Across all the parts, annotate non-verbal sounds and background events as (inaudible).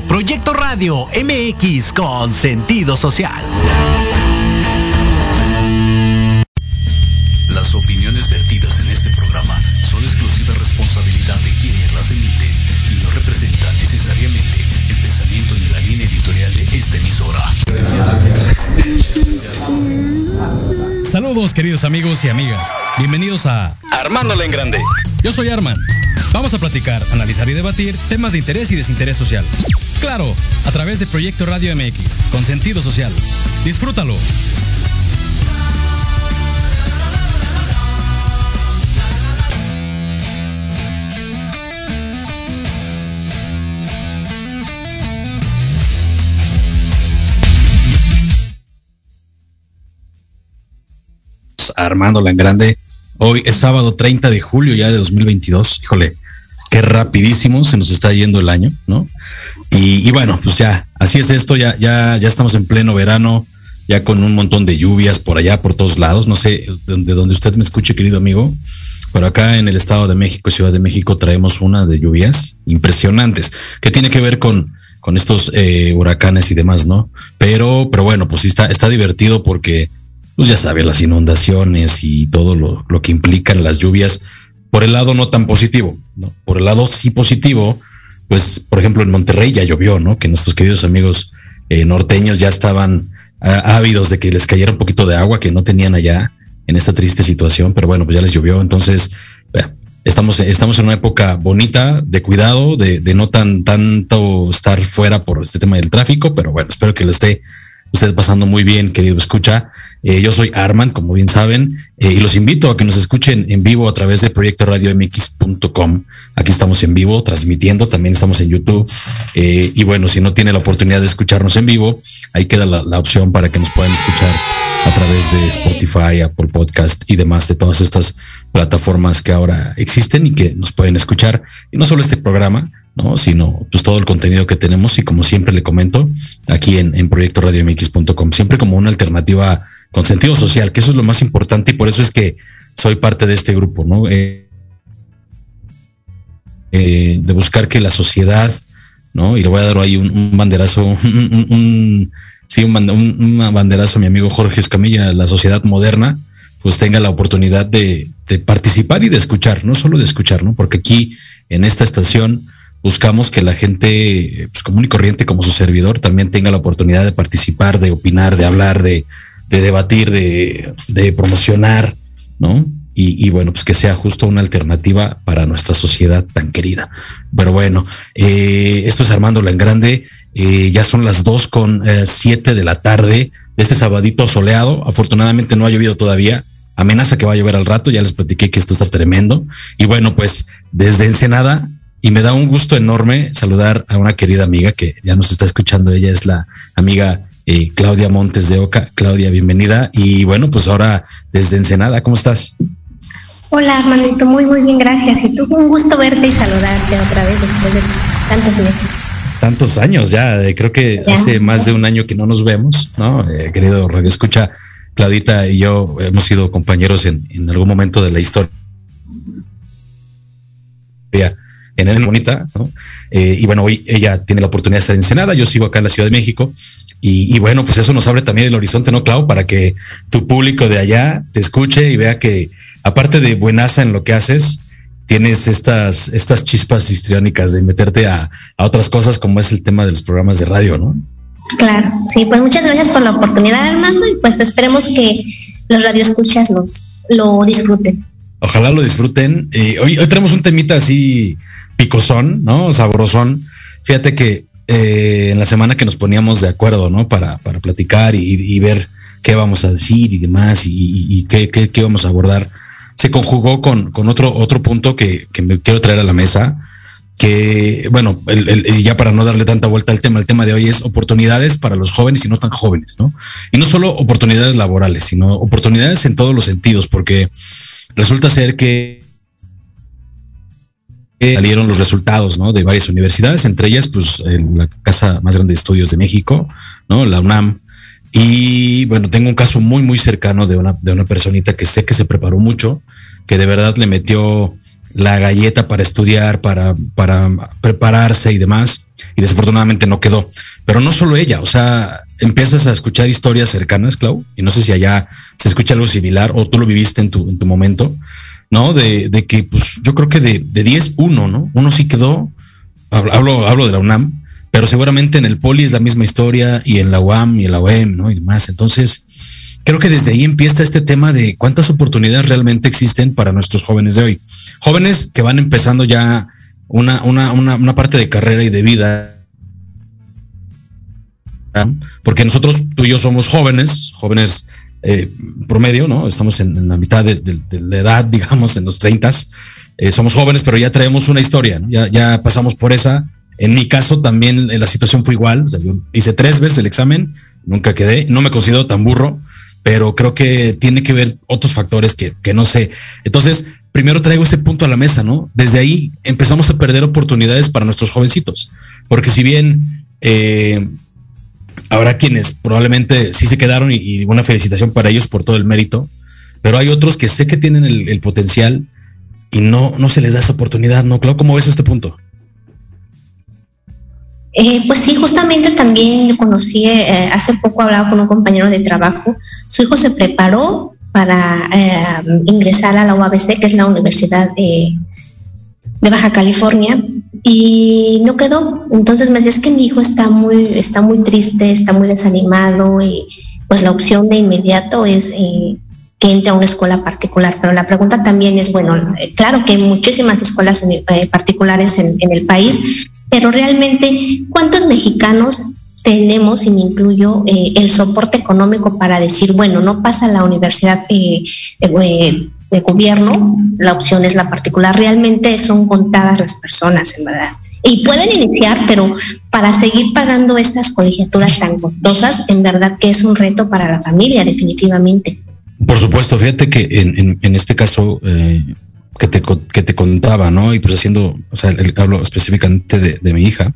Escuchando Proyecto Radio MX con sentido social. Las opiniones vertidas en este programa son exclusiva responsabilidad de quienes las emiten y no representan necesariamente el pensamiento ni la línea editorial de esta emisora. Saludos queridos amigos y amigas. Bienvenidos a Armándola en Grande. Yo soy Arman. Vamos a platicar, analizar y debatir temas de interés y desinterés social. Claro, a través de Proyecto Radio MX, con sentido social. Disfrútalo. Armándola en Grande. Hoy es sábado 30 de julio ya de 2022. Híjole, qué rapidísimo se nos está yendo el año, ¿no? Y, bueno, pues ya, así es esto, ya, ya, ya estamos en pleno verano, ya con un montón de lluvias por allá, por todos lados. No sé de donde usted me escuche, querido amigo, pero acá en el Estado de México, Ciudad de México, traemos una de lluvias impresionantes, que tiene que ver con, con estos eh, huracanes y demás, ¿no? Pero, pero bueno, pues sí está, está divertido porque pues ya sabe, las inundaciones y todo lo, lo, que implican las lluvias, por el lado no tan positivo, ¿no? Por el lado sí positivo, pues, por ejemplo, en Monterrey ya llovió, ¿no? Que nuestros queridos amigos eh, norteños ya estaban ah, ávidos de que les cayera un poquito de agua que no tenían allá en esta triste situación, pero bueno, pues ya les llovió. Entonces, estamos, estamos en una época bonita de cuidado, de, de no tan tanto estar fuera por este tema del tráfico, pero bueno, espero que le esté usted pasando muy bien, querido escucha. Eh, yo soy Arman, como bien saben, eh, y los invito a que nos escuchen en vivo a través de Proyecto Radio MX.com. Aquí estamos en vivo, transmitiendo, también estamos en YouTube. Eh, y bueno, si no tiene la oportunidad de escucharnos en vivo, ahí queda la, la, opción para que nos puedan escuchar a través de Spotify, Apple Podcast y demás de todas estas plataformas que ahora existen y que nos pueden escuchar. Y no solo este programa, ¿no? Sino pues todo el contenido que tenemos y como siempre le comento aquí en, en proyecto radiomx.com, siempre como una alternativa con sentido social, que eso es lo más importante y por eso es que soy parte de este grupo, ¿no? Eh, eh, de buscar que la sociedad, ¿no? Y le voy a dar ahí un, banderazo, (laughs) un, un sí, un, un, banderazo a mi amigo Jorge Escamilla, la sociedad moderna, pues tenga la oportunidad de, de participar y de escuchar, no solo de escuchar, ¿no? Porque aquí en esta estación, buscamos que la gente pues, común y corriente como su servidor también tenga la oportunidad de participar, de opinar, de hablar, de, de debatir, de, promocionar, ¿no? Y, bueno, pues que sea justo una alternativa para nuestra sociedad tan querida. Pero bueno, eh, esto es Armándola en Grande. Eh, ya son las dos con eh, siete de la tarde de este sabadito soleado. Afortunadamente no ha llovido todavía. Amenaza que va a llover al rato. Ya les platiqué que esto está tremendo. Y bueno, pues desde Ensenada y me da un gusto enorme saludar a una querida amiga que ya nos está escuchando. Ella es la amiga eh, Claudia Montes de Oca. Claudia, bienvenida. Y bueno, pues ahora desde Ensenada, ¿cómo estás? Hola, Armandito, muy, muy bien, gracias. Y tú, un gusto verte y saludarte otra vez después de tantos meses. Tantos años ya, eh, creo que ya. hace más de un año que no nos vemos, ¿no? Eh, querido Radio Escucha, Claudita y yo hemos sido compañeros en, en algún momento de la historia en bonita. Eh, y bueno, hoy ella tiene la oportunidad de estar en Senada, yo sigo acá en la Ciudad de México. Y, y, bueno, pues eso nos abre también el horizonte, ¿no, Clau? Para que tu público de allá te escuche y vea que, aparte de buenaza en lo que haces, tienes estas, estas chispas histriónicas de meterte a, a otras cosas como es el tema de los programas de radio, ¿no? Claro, sí, pues muchas gracias por la oportunidad, Armando, y pues esperemos que los radioescuchas los, lo disfruten. Ojalá lo disfruten. Eh, hoy, tenemos un temita así picosón, ¿no? Sabrosón. Fíjate que eh, en la semana que nos poníamos de acuerdo, ¿no? Para, para platicar y, ver qué vamos a decir y demás y, qué, qué, qué, vamos a abordar, se conjugó con, con otro, otro punto que, que, me quiero traer a la mesa, que, bueno, ya para no darle tanta vuelta al tema, el tema de hoy es oportunidades para los jóvenes y no tan jóvenes, ¿no? Y no solo oportunidades laborales, sino oportunidades en todos los sentidos, porque resulta ser que salieron los resultados ¿no? de varias universidades, entre ellas pues la casa más grande de estudios de México, ¿no? la UNAM. Y bueno, tengo un caso muy, muy cercano de una, de una personita que sé que se preparó mucho, que de verdad le metió la galleta para estudiar, para, para prepararse y demás. Y desafortunadamente no quedó. Pero no solo ella, o sea, empiezas a escuchar historias cercanas, Clau, y no sé si allá se escucha algo similar o tú lo viviste en tu, en tu momento, ¿no? De, de que, pues yo creo que de, de 10, uno, ¿no? Uno sí quedó, hablo, hablo de la UNAM, pero seguramente en el Poli es la misma historia y en la UAM y en la UEM, ¿no? Y demás. Entonces, creo que desde ahí empieza este tema de cuántas oportunidades realmente existen para nuestros jóvenes de hoy. Jóvenes que van empezando ya una, una, una, parte de carrera y de vida. Porque nosotros, tú y yo somos jóvenes, jóvenes eh, promedio, ¿no? Estamos en, la mitad de, la edad, (laughs) digamos, en los 30. Eh, somos jóvenes, pero ya traemos una historia, ya, ya pasamos por esa. En mi caso también eh, la situación fue igual. Yo hice tres veces el examen, nunca quedé, no me considero tan burro, pero creo que tiene que ver otros factores que, que no sé. Entonces, primero traigo ese punto a la mesa, ¿no? Desde ahí empezamos a perder oportunidades para nuestros jovencitos, porque si bien eh, habrá quienes probablemente sí se quedaron y, una felicitación para ellos por todo el mérito, pero hay otros que sé que tienen el, potencial y no, no se les da esa oportunidad, ¿no? Claro, ¿cómo ves este punto? Eh, pues sí, justamente también conocí, eh, hace poco hablaba con un compañero de trabajo, su hijo se preparó para eh, ingresar a la UABC, que es la Universidad de, Baja California, y no quedó. Entonces me dice que mi hijo está muy, está muy triste, está muy desanimado, y pues la opción de inmediato es que entre a una escuela particular. Pero la pregunta también es, bueno, claro que hay muchísimas escuelas particulares en el país, pero realmente, ¿cuántos mexicanos tenemos, y me incluyo, eh, el soporte económico para decir, bueno, no pasa la universidad eh, eh, de, gobierno, la opción es la particular. Realmente son contadas las personas, en verdad. Y pueden iniciar, pero para seguir pagando estas colegiaturas tan costosas, en verdad que es un reto para la familia, definitivamente. Por supuesto, fíjate que en, este caso, que te, que te contaba, ¿no? Y pues haciendo, o sea, hablo específicamente de, mi hija,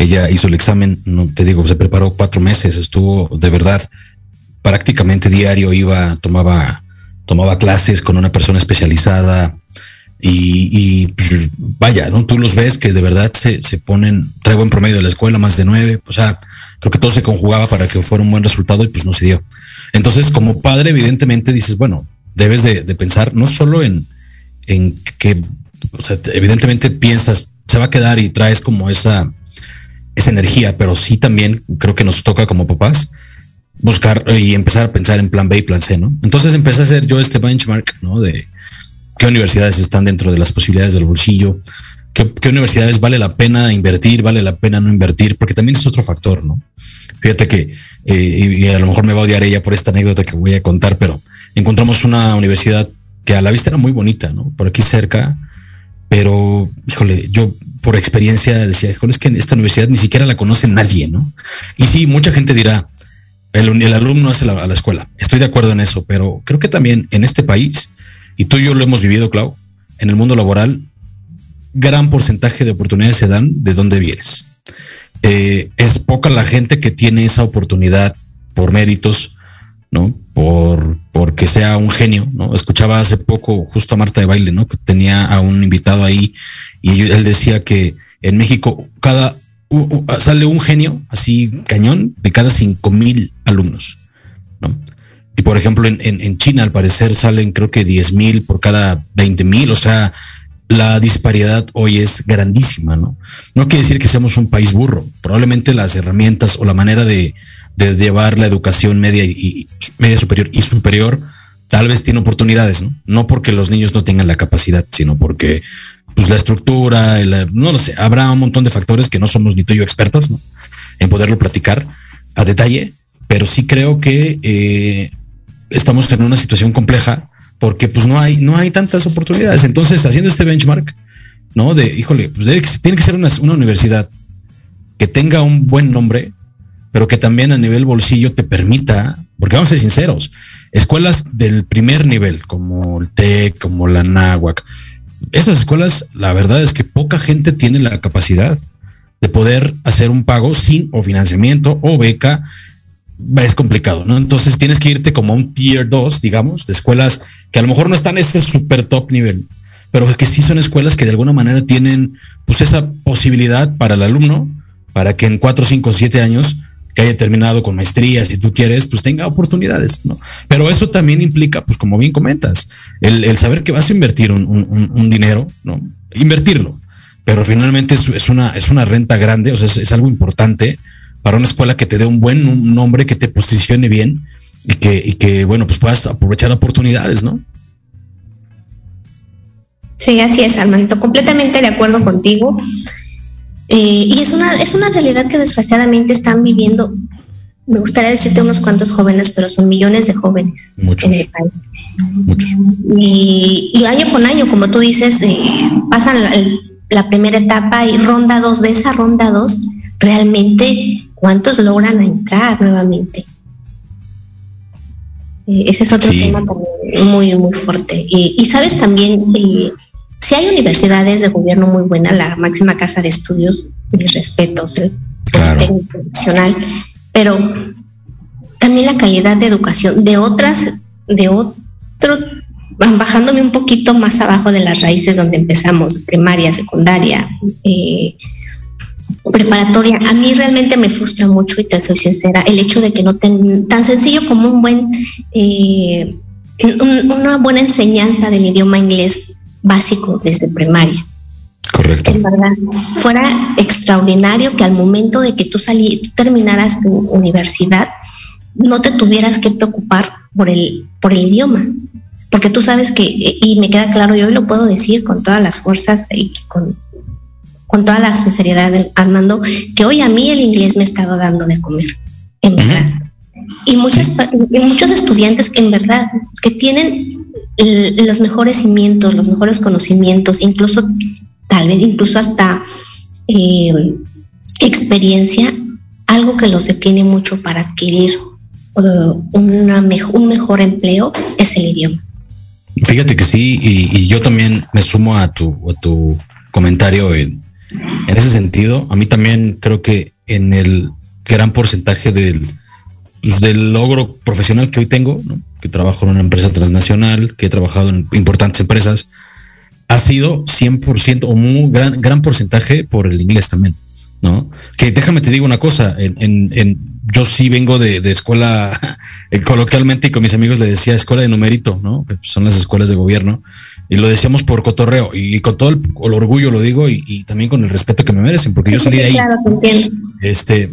ella hizo el examen, no te digo, se preparó cuatro meses, estuvo de verdad prácticamente diario, iba, tomaba, tomaba clases con una persona especializada y, vaya, ¿no? Tú los ves que de verdad se, se ponen, traigo en promedio de la escuela más de nueve, o sea, creo que todo se conjugaba para que fuera un buen resultado y pues no se dio. Entonces, como padre, evidentemente dices, bueno, debes de pensar no solo en, en que, o sea, evidentemente piensas, se va a quedar y traes como esa, esa energía, pero sí también creo que nos toca como papás buscar y empezar a pensar en plan B y plan C, ¿no? Entonces empecé a hacer yo este benchmark, ¿no? De qué universidades están dentro de las posibilidades del bolsillo, qué, universidades vale la pena invertir, vale la pena no invertir, porque también es otro factor, ¿no? Fíjate que, eh, y a lo mejor me va a odiar ella por esta anécdota que voy a contar, pero encontramos una universidad que a la vista era muy bonita, ¿no? Por aquí cerca, pero, híjole, yo por experiencia decía, es que en esta universidad ni siquiera la conoce nadie, ¿no? Y sí, mucha gente dirá, el, alumno hace la, a la escuela. Estoy de acuerdo en eso, pero creo que también en este país, y tú y yo lo hemos vivido, Clau, en el mundo laboral, gran porcentaje de oportunidades se dan de dónde vienes. Eh, es poca la gente que tiene esa oportunidad por méritos, ¿no? Por, porque sea un genio, ¿no? Escuchaba hace poco justo a Marta de Baile, ¿no? Que tenía a un invitado ahí y él decía que en México cada sale un genio así cañón de cada cinco mil alumnos, ¿no? Y por ejemplo, en, en, China al parecer salen creo que diez mil por cada veinte mil, o sea, la disparidad hoy es grandísima, ¿no? No quiere decir que seamos un país burro, probablemente las herramientas o la manera de, de llevar la educación media y, media superior y superior, tal vez tiene oportunidades, ¿no? No porque los niños no tengan la capacidad, sino porque pues la estructura, no lo sé, habrá un montón de factores que no somos ni tú y yo expertos, ¿no? En poderlo platicar a detalle, pero sí creo que eh, estamos en una situación compleja porque pues no hay, no hay tantas oportunidades. Entonces, haciendo este benchmark, ¿no? De, híjole, pues tiene que ser una, una universidad que tenga un buen nombre, pero que también a nivel bolsillo te permita, porque vamos a ser sinceros, escuelas del primer nivel, como el TEC, como la NAWAC, esas escuelas, la verdad es que poca gente tiene la capacidad de poder hacer un pago sin o financiamiento o beca. Es complicado, ¿no? Entonces tienes que irte como a un tier 2, digamos, de escuelas que a lo mejor no están en este super top nivel, pero que sí son escuelas que de alguna manera tienen pues esa posibilidad para el alumno para que en cuatro, cinco, siete años que haya terminado con maestría, si tú quieres, pues tenga oportunidades, ¿no? Pero eso también implica, pues como bien comentas, el, saber que vas a invertir un, dinero, ¿no? Invertirlo, pero finalmente es, una, es una renta grande, o sea, es, algo importante para una escuela que te dé un buen nombre, que te posicione bien y que, bueno, pues puedas aprovechar oportunidades, ¿no? Sí, así es, Armando, completamente de acuerdo contigo. Eh, y es una, es una realidad que desgraciadamente están viviendo, me gustaría decirte unos cuantos jóvenes, pero son millones de jóvenes en el país. Muchos. Y, año con año, como tú dices, eh, pasan la, primera etapa y ronda dos, de esa ronda dos, realmente, ¿cuántos logran entrar nuevamente? Eh, ese es otro tema muy, muy fuerte. y sabes también, si hay universidades de gobierno muy buenas, la máxima casa de estudios, mis respetos, el Politécnico Nacional, pero también la calidad de educación de otras, de otro, bajándome un poquito más abajo de las raíces donde empezamos, primaria, secundaria, eh, preparatoria, a mí realmente me frustra mucho y te soy sincera, el hecho de que no ten, tan sencillo como un buen, eh, una buena enseñanza del idioma inglés básico desde primaria. Correcto. En verdad, fuera extraordinario que al momento de que tú, salí, terminaras tu universidad, no te tuvieras que preocupar por el, por el idioma. Porque tú sabes que, y me queda claro, yo hoy lo puedo decir con todas las fuerzas y con, con toda la sinceridad, Armando, que hoy a mí el inglés me ha estado dando de comer, en verdad. Y, muchas, y muchos estudiantes que en verdad, que tienen los mejores cimientos, los mejores conocimientos, incluso tal vez incluso hasta eh, experiencia, algo que los detiene mucho para adquirir uh, una un mejor empleo es el idioma. Fíjate que sí, y, yo también me sumo a tu, a tu comentario en, ese sentido. A mí también creo que en el gran porcentaje del, del logro profesional que hoy tengo, que trabajo en una empresa transnacional, que he trabajado en importantes empresas, ha sido 100% o un gran, gran porcentaje por el inglés también, ¿no? Que déjame te digo una cosa, en, yo sí vengo de, escuela, (laughs) eh, coloquialmente y con mis amigos le decía escuela de numerito, ¿no? son las escuelas de gobierno, y lo decíamos por cotorreo, y, con todo el, orgullo lo digo, y, también con el respeto que me merecen, porque yo salí de ahí. Este,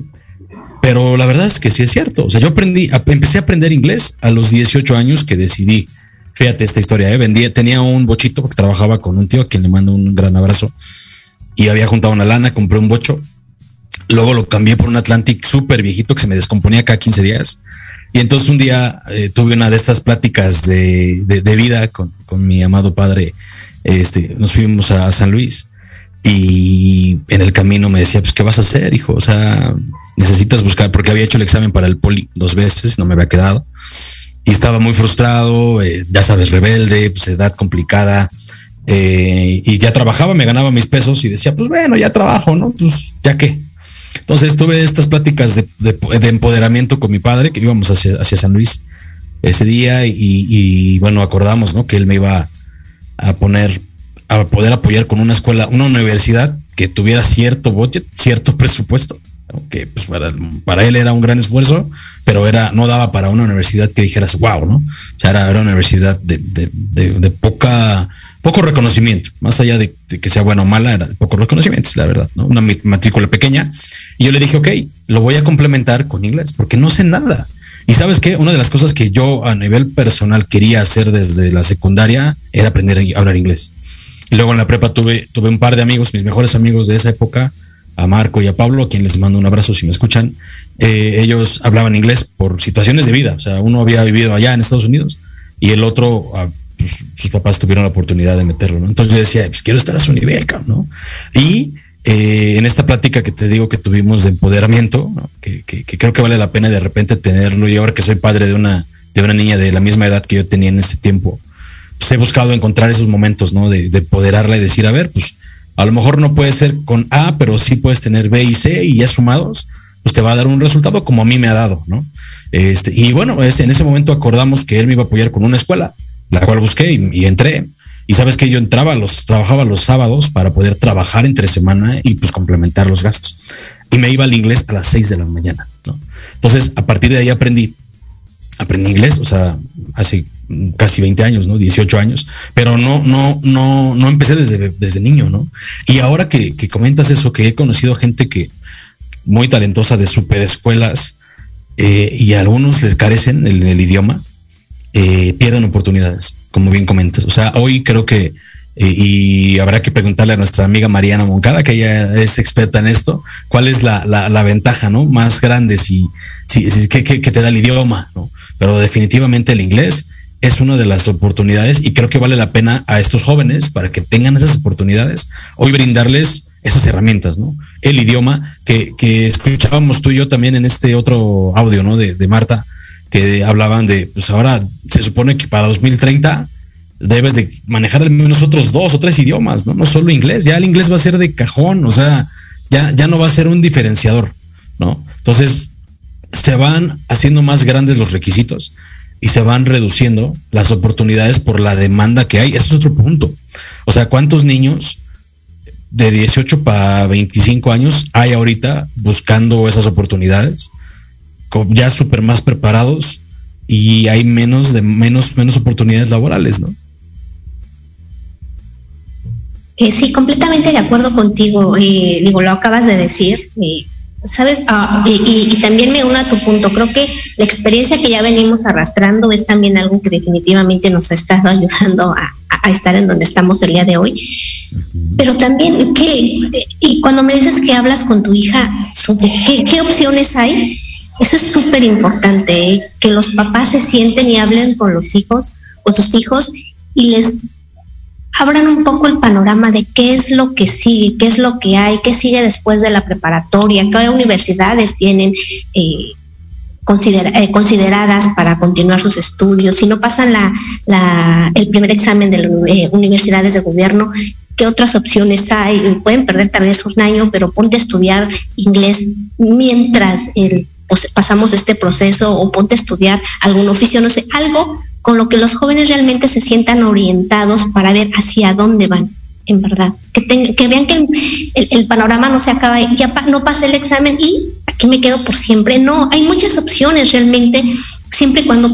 pero la verdad es que sí es cierto. O sea, yo aprendí, empecé a aprender inglés a los 18 años que decidí. Fíjate esta historia, ¿eh? Vendía, tenía un bochito porque trabajaba con un tío a quien le mando un gran abrazo y había juntado una lana, compré un bocho. Luego lo cambié por un Atlantic súper viejito que se me descomponía cada 15 días. Y entonces un día eh, tuve una de estas pláticas de, de, vida con, con, mi amado padre. Este, nos fuimos a San Luis y en el camino me decía, pues, ¿qué vas a hacer, hijo? O sea, necesitas buscar, porque había hecho el examen para el poli dos veces, no me había quedado. Y estaba muy frustrado, eh, ya sabes, rebelde, pues, edad complicada. Eh, y ya trabajaba, me ganaba mis pesos y decía, pues bueno, ya trabajo, ¿no? Pues ya qué. Entonces tuve estas pláticas de, empoderamiento con mi padre, que íbamos hacia, hacia San Luis ese día y, bueno, acordamos, ¿no? Que él me iba a poner a poder apoyar con una escuela, una universidad que tuviera cierto budget, cierto presupuesto, que pues para, él era un gran esfuerzo, pero era, no daba para una universidad que dijeras, wow, ¿no? O sea, era, una universidad de, de, poca, poco reconocimiento, más allá de, que sea buena o mala, era de poco reconocimiento, la verdad, ¿no? Una matrícula pequeña. Y yo le dije, ok, lo voy a complementar con inglés, porque no sé nada. Y sabes qué, una de las cosas que yo a nivel personal quería hacer desde la secundaria era aprender a hablar inglés. Luego en la prepa tuve, tuve un par de amigos, mis mejores amigos de esa época, a Marco y a Pablo, a quienes les mando un abrazo si me escuchan. Eh, ellos hablaban inglés por situaciones de vida. O sea, uno había vivido allá en Estados Unidos y el otro, ah, pues, sus papás tuvieron la oportunidad de meterlo. Entonces yo decía, pues quiero estar a su nivel, ¿no? Y eh, en esta plática que te digo que tuvimos de empoderamiento, que, creo que vale la pena de repente tenerlo. Y ahora que soy padre de una, de una niña de la misma edad que yo tenía en ese tiempo, pues he buscado encontrar esos momentos, ¿no? De, de poderarla y decir, a ver, pues a lo mejor no puede ser con A, pero sí puedes tener B y C y ya sumados, pues te va a dar un resultado como a mí me ha dado, ¿no? Este, y bueno, es, en ese momento acordamos que él me iba a apoyar con una escuela, la cual busqué y, entré. Y sabes que yo entraba los, trabajaba los sábados para poder trabajar entre semana y pues complementar los gastos. y me iba al inglés a las 6 de la mañana, ¿no? Entonces, a partir de ahí aprendí, aprendí inglés, o sea, hace casi 20 años, ¿no? 18 años, pero no, no, no, no empecé desde, desde niño, ¿no? Y ahora que, comentas eso, que he conocido gente que muy talentosa de super escuelas eh, y algunos les carecen en el, idioma, eh, pierden oportunidades, como bien comentas. O sea, hoy creo que, eh, y habrá que preguntarle a nuestra amiga Mariana Moncada, que ella es experta en esto, cuál es la, la, ventaja, ¿no? Más grande si, si, si que, te da el idioma, ¿no? Pero definitivamente el inglés es una de las oportunidades y creo que vale la pena a estos jóvenes para que tengan esas oportunidades, hoy brindarles esas herramientas, ¿no? El idioma que, escuchábamos tú y yo también en este otro audio, ¿no? De, de Marta, que hablaban de, pues ahora se supone que para 2030 debes de manejar al menos otros dos o tres idiomas, ¿no? No solo inglés, ya el inglés va a ser de cajón, o sea, ya, ya no va a ser un diferenciador, ¿no? Entonces, se van haciendo más grandes los requisitos y se van reduciendo las oportunidades por la demanda que hay. Ese es otro punto. O sea, ¿cuántos niños de 18 para 25 años hay ahorita buscando esas oportunidades? Ya súper más preparados y hay menos de menos, menos oportunidades laborales, ¿no? Eh, sí, completamente de acuerdo contigo. Eh, digo, lo acabas de decir. Eh, Sabes, ah, y, también me uno a tu punto, creo que la experiencia que ya venimos arrastrando es también algo que definitivamente nos ha estado (laughs) ayudando a, estar en donde estamos el día de hoy. Pero también, ¿qué? Y cuando me dices que hablas con tu hija sobre qué, opciones hay, eso es súper importante, ¿eh? que los papás se sienten y hablen con los hijos, con sus hijos, y les abran un poco el panorama de qué es lo que sigue, qué es lo que hay, qué sigue después de la preparatoria, qué universidades tienen eh, eh, consideradas para continuar sus estudios, si no pasan el primer examen de eh, universidades de gobierno, qué otras opciones hay, pueden perder tal vez un año, pero ponte a estudiar inglés mientras pues, pasamos este proceso o ponte a estudiar algún oficio, no sé, algo con lo que los jóvenes realmente se sientan orientados para ver hacia dónde van, en verdad. Que, que vean que el, panorama no se acaba, ya no pasa el examen y aquí me quedo por siempre. No, hay muchas opciones realmente, siempre y cuando,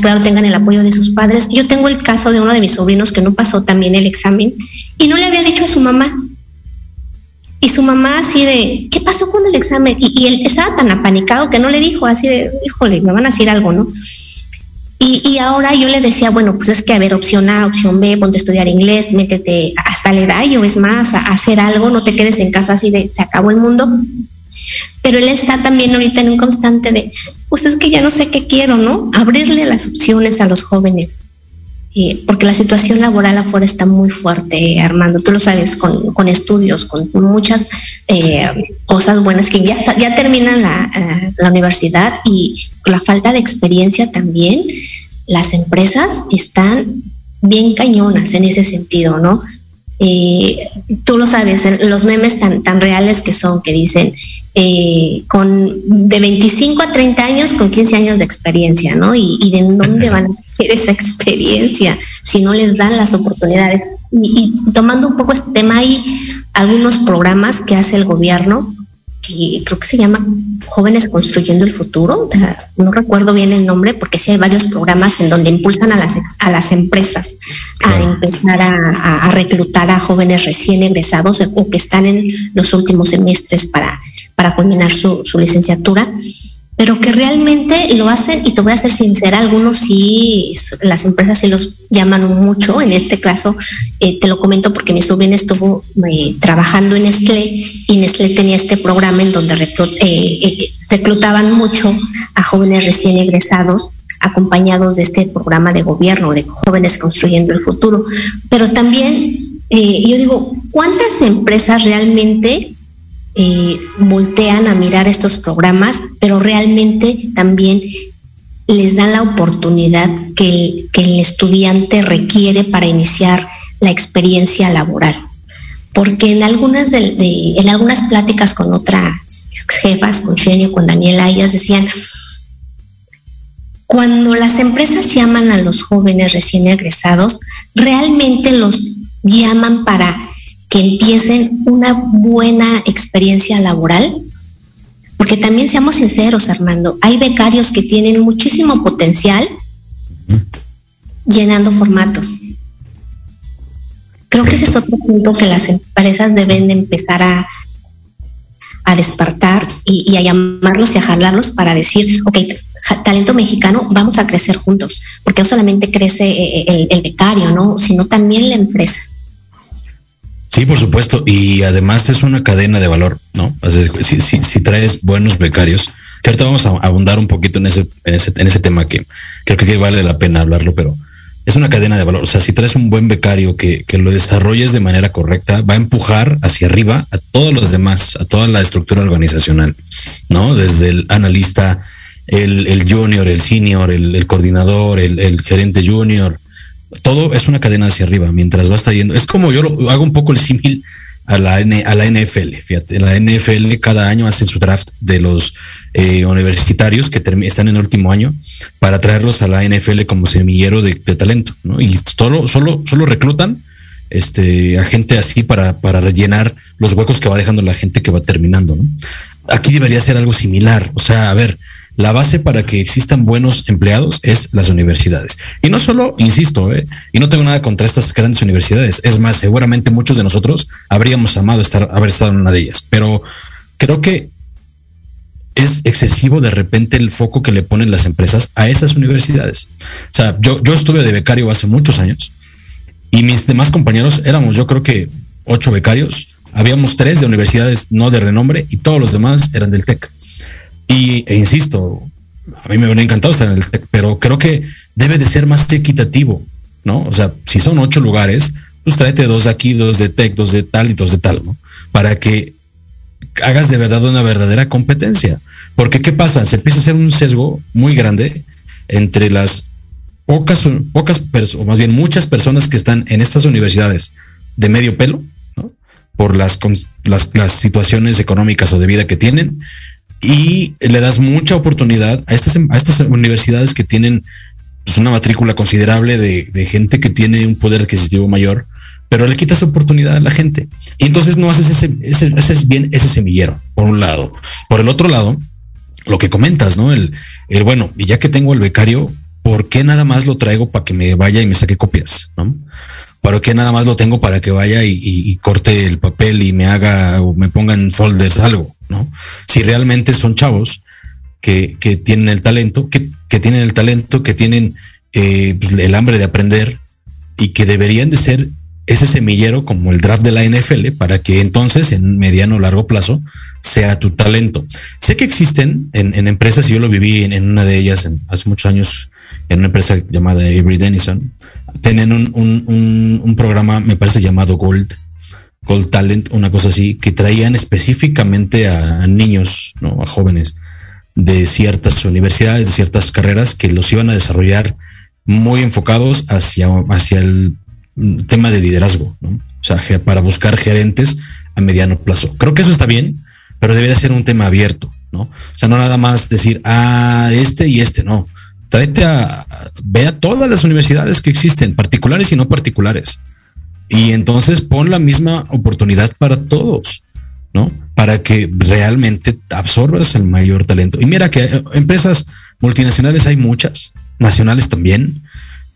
claro, tengan el apoyo de sus padres. Yo tengo el caso de uno de mis sobrinos que no pasó también el examen y no le había dicho a su mamá. Y su mamá así de, ¿qué pasó con el examen? Y, y él estaba tan apanicado que no le dijo así de, híjole, me van a decir algo, ¿no? Y, ahora yo le decía, bueno, pues es que a ver, opción A, opción B, ponte a estudiar inglés, métete hasta el edad, es más, a, hacer algo, no te quedes en casa así de se acabó el mundo. Pero él está también ahorita en un constante de, pues es que ya no sé qué quiero, ¿no? Abrirle las opciones a los jóvenes. Eh, porque la situación laboral afuera está muy fuerte, Armando, tú lo sabes, con, estudios, con muchas eh, cosas buenas que ya, ya terminan la, eh, la universidad y la falta de experiencia también, las empresas están bien cañonas en ese sentido, ¿no? Eh, tú lo sabes, los memes tan, tan reales que son, que dicen, eh, con de 25 a 30 años con 15 años de experiencia, ¿no? Y, de dónde (laughs) van a esa experiencia si no les dan las oportunidades. Y, y tomando un poco este tema, hay algunos programas que hace el gobierno que creo que se llama Jóvenes Construyendo el Futuro, no recuerdo bien el nombre porque sí hay varios programas en donde impulsan a las, a las empresas a empezar a, reclutar a jóvenes recién egresados o que están en los últimos semestres para, para culminar su, su licenciatura pero que realmente lo hacen, y te voy a ser sincera, algunos sí, las empresas sí los llaman mucho, en este caso eh, te lo comento porque mi sobrina estuvo eh, trabajando en Nestlé y Nestlé tenía este programa en donde eh, reclutaban mucho a jóvenes recién egresados acompañados de este programa de gobierno de jóvenes construyendo el futuro. Pero también, yo digo, ¿cuántas empresas realmente eh, voltean a mirar estos programas, pero realmente también les dan la oportunidad que, el estudiante requiere para iniciar la experiencia laboral. Porque en algunas, en algunas pláticas con otras jefas, con Shenio, con Daniela, ellas decían, cuando las empresas llaman a los jóvenes recién egresados, realmente los llaman para que empiecen una buena experiencia laboral Porque también seamos sinceros, Armando, hay becarios que tienen muchísimo potencial llenando formatos. Creo que ese es otro punto que las empresas deben de empezar a, a despertar y, a llamarlos y a jalarlos para decir, ok, talento mexicano, vamos a crecer juntos, porque no solamente crece eh, eh, el, becario, ¿no? Sino también la empresa. Sí, por supuesto. Y además es una cadena de valor, ¿no? si, si, traes buenos becarios, que ahorita vamos a abundar un poquito en ese, en ese, en ese tema que creo que vale la pena hablarlo, pero es una cadena de valor. O sea, si traes un buen becario que, lo desarrolles de manera correcta, va a empujar hacia arriba a todos los demás, a toda la estructura organizacional, ¿no? Desde el analista, el, junior, el senior, el, coordinador, el, gerente junior. Todo es una cadena hacia arriba mientras va yendo. Es como yo lo, hago un poco el símil a la, a la NFL. Fíjate, la NFL cada año hace su draft de los eh, universitarios que están en el último año para traerlos a la NFL como semillero de, talento, ¿no? Y solo, solo, solo reclutan este, a gente así para, para rellenar los huecos que va dejando la gente que va terminando, ¿no? Aquí debería ser algo similar. O sea, a ver, la base para que existan buenos empleados es las universidades. Y no solo, insisto, ¿eh? y no tengo nada contra estas grandes universidades. Es más, seguramente muchos de nosotros habríamos amado estar, haber estado en una de ellas. Pero creo que es excesivo de repente el foco que le ponen las empresas a esas universidades. O sea, yo, yo estuve de becario hace muchos años y mis demás compañeros éramos, yo creo que ocho becarios. Habíamos tres de universidades no de renombre y todos los demás eran del TEC. Y, e insisto, a mí me hubiera encantado estar en el TEC, pero creo que debe de ser más equitativo, ¿no? O sea, si son ocho lugares, pues tráete dos de aquí, dos de TEC, dos de tal y dos de tal, ¿no? Para que hagas de verdad una verdadera competencia. Porque ¿qué pasa? Se empieza a hacer un sesgo muy grande entre las pocas, pocas o más bien muchas personas que están en estas universidades de medio pelo, ¿no? por las, las, las situaciones económicas o de vida que tienen, y le das mucha oportunidad a estas, a estas universidades que tienen pues, una matrícula considerable de, gente que tiene un poder adquisitivo mayor, pero le quitas oportunidad a la gente. Y entonces no haces ese, ese, bien ese semillero, por un lado. Por el otro lado, lo que comentas, ¿no? El, el bueno, y ya que tengo el becario, ¿por qué nada más lo traigo para que me vaya y me saque copias? ¿no? ¿Para qué nada más lo tengo para que vaya y, corte el papel y me haga o me ponga en folders algo? ¿no? Si realmente son chavos que, tienen el talento, que, tienen el talento, que tienen eh, pues, el hambre de aprender y que deberían de ser ese semillero como el draft de la NFL para que entonces en mediano o largo plazo sea tu talento. Sé que existen en, empresas, y yo lo viví en, una de ellas hace muchos años, en una empresa llamada Avery Dennison, tienen un, un, un, programa, me parece llamado Gold, Gold Talent, una cosa así, que traían específicamente a, niños, ¿no? a jóvenes de ciertas universidades, de ciertas carreras que los iban a desarrollar muy enfocados hacia, hacia el tema de liderazgo, ¿no? O sea, para buscar gerentes a mediano plazo. Creo que eso está bien, pero debería ser un tema abierto, ¿no? O sea, no nada más decir, ah, este y este, no. Tráete a, ve a todas las universidades que existen, particulares y no particulares. Y entonces pon la misma oportunidad para todos, ¿no? Para que realmente absorbas el mayor talento. Y mira que eh, empresas multinacionales hay muchas, nacionales también,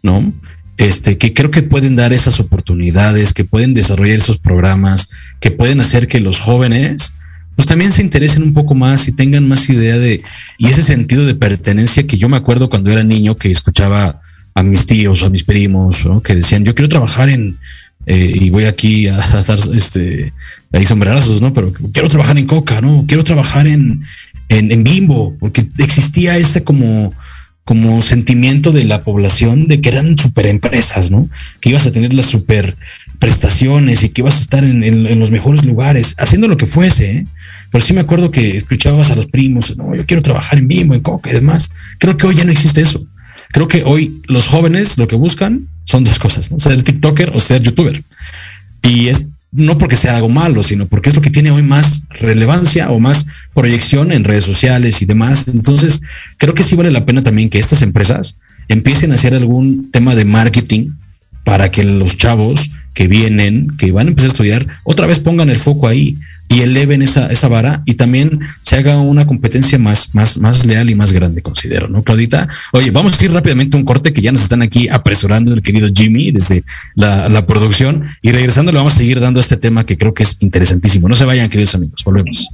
¿no? Este, que creo que pueden dar esas oportunidades, que pueden desarrollar esos programas, que pueden hacer que los jóvenes pues también se interesen un poco más y tengan más idea de, y ese sentido de pertenencia que yo me acuerdo cuando era niño que escuchaba a mis tíos o a mis primos, que decían, yo quiero trabajar en, eh, y voy aquí a, dar este, ahí sombrerazos, ¿no? Pero quiero trabajar en Coca, ¿no? Quiero trabajar en, en, en Bimbo, porque existía ese como, como sentimiento de la población de que eran super empresas, ¿no? Que ibas a tener las super prestaciones y que ibas a estar en, los mejores lugares, haciendo lo que fuese, ¿eh? Pero sí me acuerdo que escuchabas a los primos, no, yo quiero trabajar en Bimbo, en Coca y demás. Creo que hoy ya no existe eso. Creo que hoy los jóvenes lo que buscan son dos cosas, ¿no? Ser TikToker o ser youtuber. Y es no porque sea algo malo, sino porque es lo que tiene hoy más relevancia o más proyección en redes sociales y demás. Entonces, creo que sí vale la pena también que estas empresas empiecen a hacer algún tema de marketing para que los chavos que vienen, que van a empezar a estudiar, otra vez pongan el foco ahí. y eleven esa, esa vara y también se haga una competencia más, más, más leal y más grande, considero, ¿no, Claudita? Oye, vamos a ir rápidamente a un corte que ya nos están aquí apresurando el querido Jimmy desde la, la producción y regresando le vamos a seguir dando este tema que creo que es interesantísimo. No se vayan, queridos amigos, volvemos.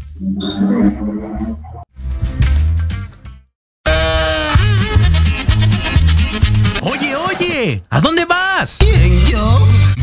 Oye, oye, ¿a dónde vas? ¿Quién, yo?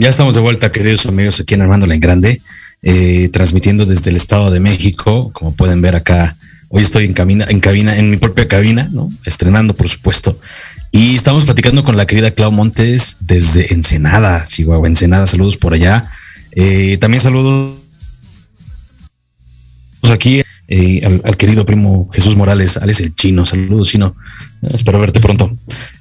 Ya estamos de vuelta, queridos amigos, aquí en Armando en Grande, eh, transmitiendo desde el Estado de México. Como pueden ver acá, hoy estoy en, cabina, en cabina, en mi propia cabina, ¿no? Estrenando, por supuesto. Y estamos platicando con la querida Clau Montes desde Ensenada, Chihuahua, Ensenada. Saludos por allá. Eh, también saludos aquí eh, al, querido primo Jesús Morales, Alex el Chino. Saludos, Chino. Espero verte pronto.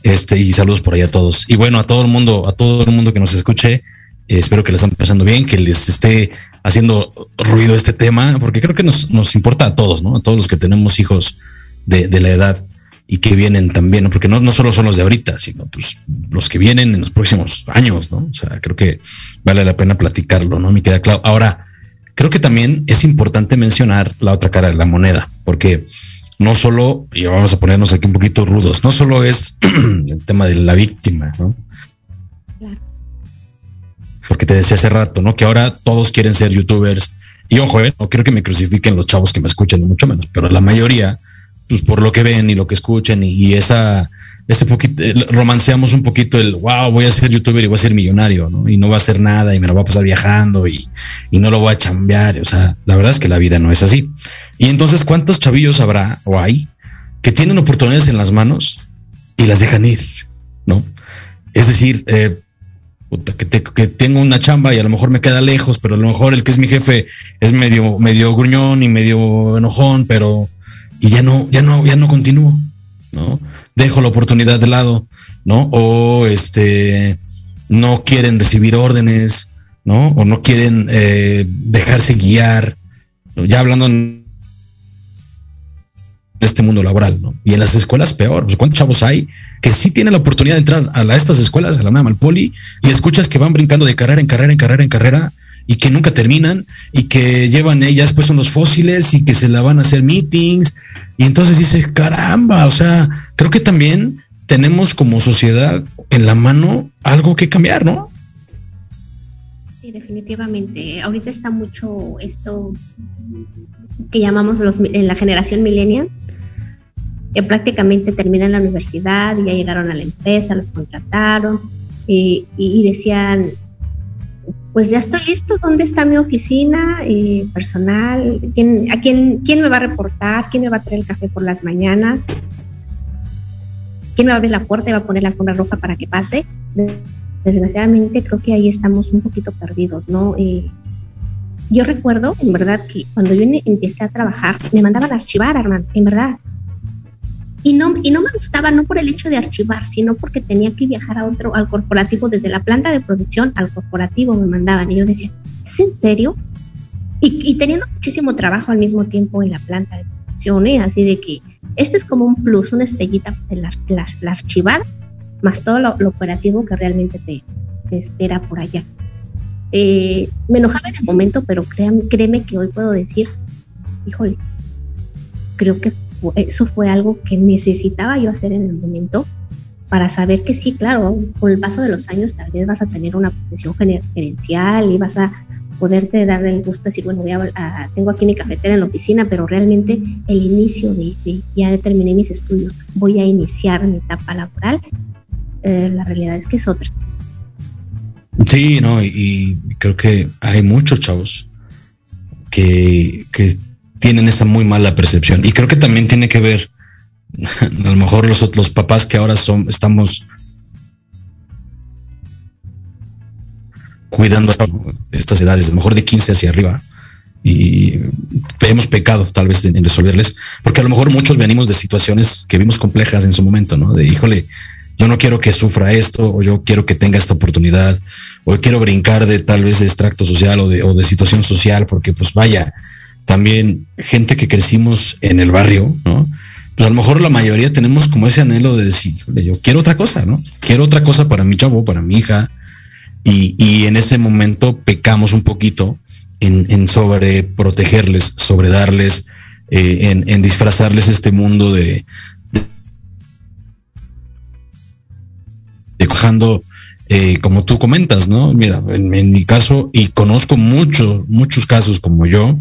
Este, y saludos por allá a todos. Y bueno, a todo el mundo, a todo el mundo que nos escuche, eh, espero que les estén pasando bien, que les esté haciendo ruido este tema, porque creo que nos, nos importa a todos, ¿no? A todos los que tenemos hijos de, de la edad y que vienen también, ¿no? Porque no, no solo son los de ahorita, sino pues los que vienen en los próximos años, ¿no? O sea, creo que vale la pena platicarlo, ¿no? Me queda claro. Ahora, creo que también es importante mencionar la otra cara de la moneda, porque no solo, y vamos a ponernos aquí un poquito rudos, no solo es (clears throat) el tema de la víctima, ¿no? Porque te decía hace rato, ¿no? Que ahora todos quieren ser youtubers. Y ojo, ¿eh? no quiero que me crucifiquen los chavos que me escuchen, ni mucho menos, pero la mayoría, pues por lo que ven y lo que escuchan y, y esa, ese poquito, eh, romanceamos un poquito el, wow, voy a ser youtuber y voy a ser millonario. Y no va a hacer nada y me lo va a pasar viajando y, y no lo voy a chambear. O sea, la verdad es que la vida no es así. Y entonces, ¿cuántos chavillos habrá o hay que tienen oportunidades en las manos y las dejan ir, ¿no? Es decir, eh, que, te- que tengo una chamba y a lo mejor me queda lejos, pero a lo mejor el que es mi jefe es medio, medio gruñón y medio enojón, pero y ya no, ya no, ya no continúo, ¿no? Dejo la oportunidad de lado, ¿no? O este no quieren recibir órdenes, ¿no? O no quieren eh, dejarse guiar, ya hablando en este mundo laboral, ¿no? Y en las escuelas peor, pues, ¿cuántos chavos hay que sí tienen la oportunidad de entrar a, estas escuelas, a la UNAM, al poli, y escuchas que van brincando de carrera en carrera, en carrera, en carrera, y que nunca terminan, y que llevan ellas después son los fósiles, y que se la van a hacer meetings, y entonces dices, caramba, o sea, creo que también tenemos como sociedad en la mano algo que cambiar, ¿no? Sí, definitivamente. Ahorita está mucho esto que llamamos los, en la generación millennial, que prácticamente terminan la universidad y ya llegaron a la empresa, los contrataron y decían, pues ya estoy listo, ¿dónde está mi oficina eh, personal? ¿Quién, a quién, ¿Quién me va a reportar? ¿Quién me va a traer el café por las mañanas? ¿Quién me va a abrir la puerta y va a poner la alfombra roja para que pase? desgraciadamente creo que ahí estamos un poquito perdidos, ¿no? Eh, yo recuerdo, en verdad, que cuando yo empecé a trabajar, me mandaban a archivar, hermano, en verdad. Y no, y no me gustaba, no por el hecho de archivar, sino porque tenía que viajar a otro, al corporativo, desde la planta de producción al corporativo me mandaban. Y yo decía, ¿es en serio? Y, teniendo muchísimo trabajo al mismo tiempo en la planta de producción, ¿eh? Así de que este es como un plus, una estrellita de la, la, la más todo lo, lo operativo que realmente te, te espera por allá. Eh, me enojaba en el momento, pero créame, créeme que hoy puedo decir, híjole, creo que eso fue algo que necesitaba yo hacer en el momento para saber que sí, claro, con el paso de los años tal vez vas a tener una posición gerencial y vas a poderte dar el gusto de decir, bueno, voy a, a- tengo aquí mi cafetera en la oficina, pero realmente el inicio de, de ya terminé mis estudios, voy a iniciar mi etapa laboral, eh, la realidad es que es otra. Sí, no, y, y creo que hay muchos chavos que, que tienen esa muy mala percepción. Y creo que también tiene que ver, (laughs) a lo mejor los, los papás que ahora son, estamos cuidando hasta estas edades, a lo mejor de 15 hacia arriba, y hemos pecado tal vez en, resolverles, porque a lo mejor muchos venimos de situaciones que vimos complejas en su momento, ¿no? De híjole, yo no quiero que sufra esto, o yo quiero que tenga esta oportunidad, o quiero brincar de tal vez de extracto social o de, o de situación social, porque pues vaya, también gente que crecimos en el barrio, ¿no? Pues a lo mejor la mayoría tenemos como ese anhelo de decir, "Híjole, yo quiero otra cosa, ¿no? Quiero otra cosa para mi chavo, para mi hija. Y, en ese momento pecamos un poquito en, en sobre protegerles, sobre darles, eh, en, disfrazarles este mundo de, de, de cojando, eh, como tú comentas, ¿no? Mira, en, en mi caso, y conozco muchos, muchos casos como yo,